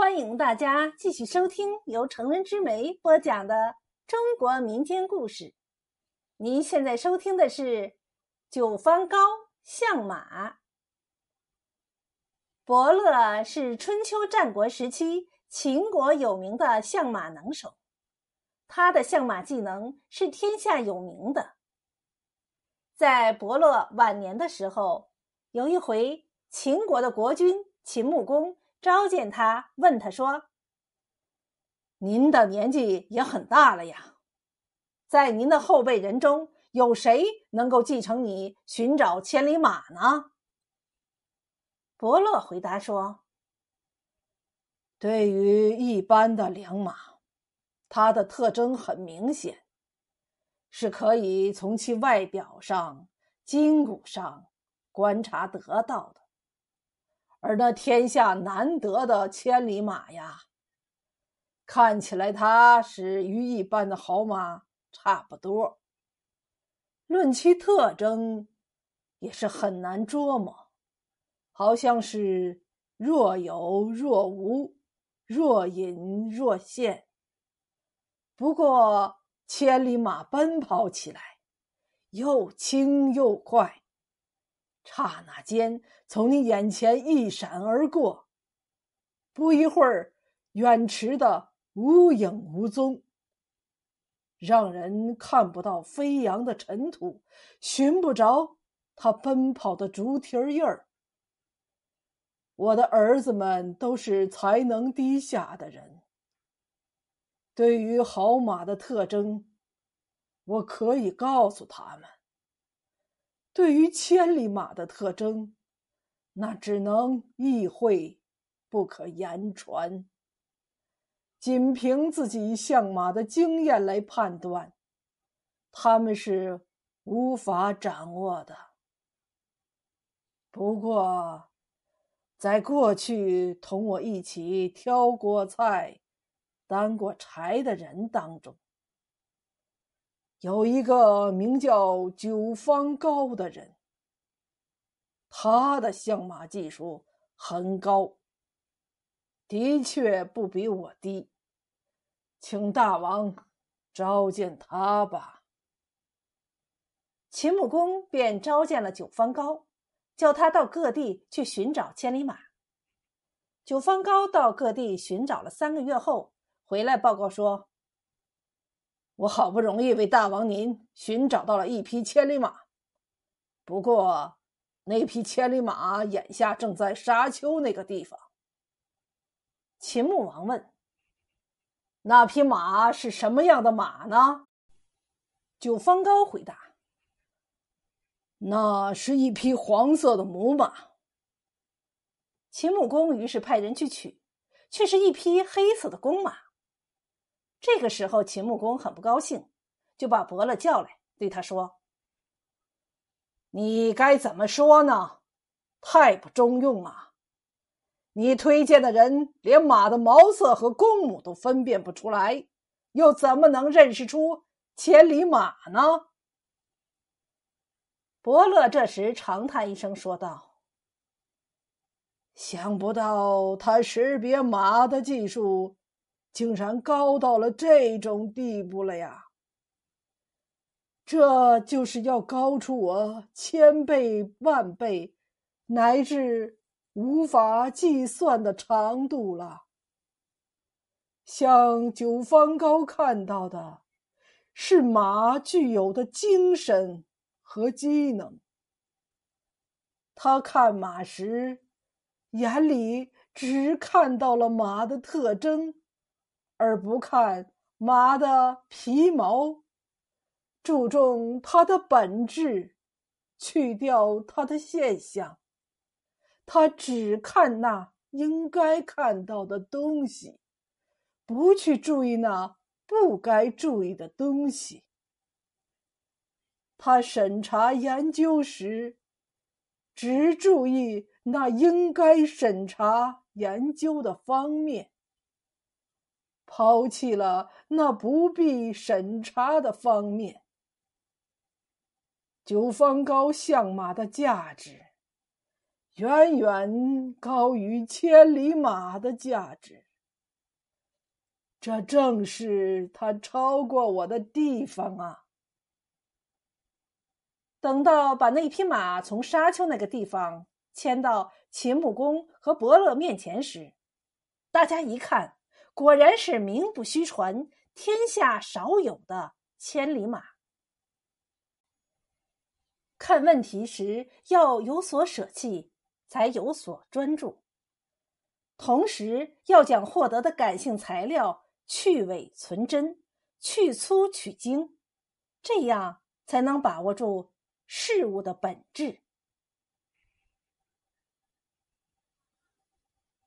欢迎大家继续收听由成人之美播讲的中国民间故事。您现在收听的是《九方高相马》。伯乐是春秋战国时期秦国有名的相马能手，他的相马技能是天下有名的。在伯乐晚年的时候，有一回，秦国的国君秦穆公。召见他，问他说：“您的年纪也很大了呀，在您的后辈人中有谁能够继承你寻找千里马呢？”伯乐回答说：“对于一般的良马，它的特征很明显，是可以从其外表上、筋骨上观察得到的。”而那天下难得的千里马呀，看起来它是与一般的好马差不多。论其特征，也是很难捉摸，好像是若有若无，若隐若现。不过千里马奔跑起来，又轻又快。刹那间，从你眼前一闪而过，不一会儿，远驰的无影无踪，让人看不到飞扬的尘土，寻不着他奔跑的竹蹄印儿。我的儿子们都是才能低下的人，对于好马的特征，我可以告诉他们。对于千里马的特征，那只能意会，不可言传。仅凭自己相马的经验来判断，他们是无法掌握的。不过，在过去同我一起挑过菜、担过柴的人当中，有一个名叫九方高的人，他的相马技术很高，的确不比我低，请大王召见他吧。秦穆公便召见了九方高，叫他到各地去寻找千里马。九方高到各地寻找了三个月后，回来报告说。我好不容易为大王您寻找到了一匹千里马，不过那匹千里马眼下正在沙丘那个地方。秦穆王问：“那匹马是什么样的马呢？”九方高回答：“那是一匹黄色的母马。”秦穆公于是派人去取，却是一匹黑色的公马。这个时候，秦穆公很不高兴，就把伯乐叫来，对他说：“你该怎么说呢？太不中用啊！你推荐的人连马的毛色和公母都分辨不出来，又怎么能认识出千里马呢？”伯乐这时长叹一声，说道：“想不到他识别马的技术。”竟然高到了这种地步了呀！这就是要高出我千倍万倍，乃至无法计算的长度了。像九方高看到的，是马具有的精神和机能。他看马时，眼里只看到了马的特征。而不看马的皮毛，注重它的本质，去掉它的现象。他只看那应该看到的东西，不去注意那不该注意的东西。他审查研究时，只注意那应该审查研究的方面。抛弃了那不必审查的方面。九方高相马的价值，远远高于千里马的价值。这正是他超过我的地方啊！等到把那匹马从沙丘那个地方牵到秦穆公和伯乐面前时，大家一看，果然是名不虚传、天下少有的千里马。看问题时要有所舍弃，才有所专注。同时要将获得的感性材料去伪存真，去粗取精，这样才能把握住事物的本质。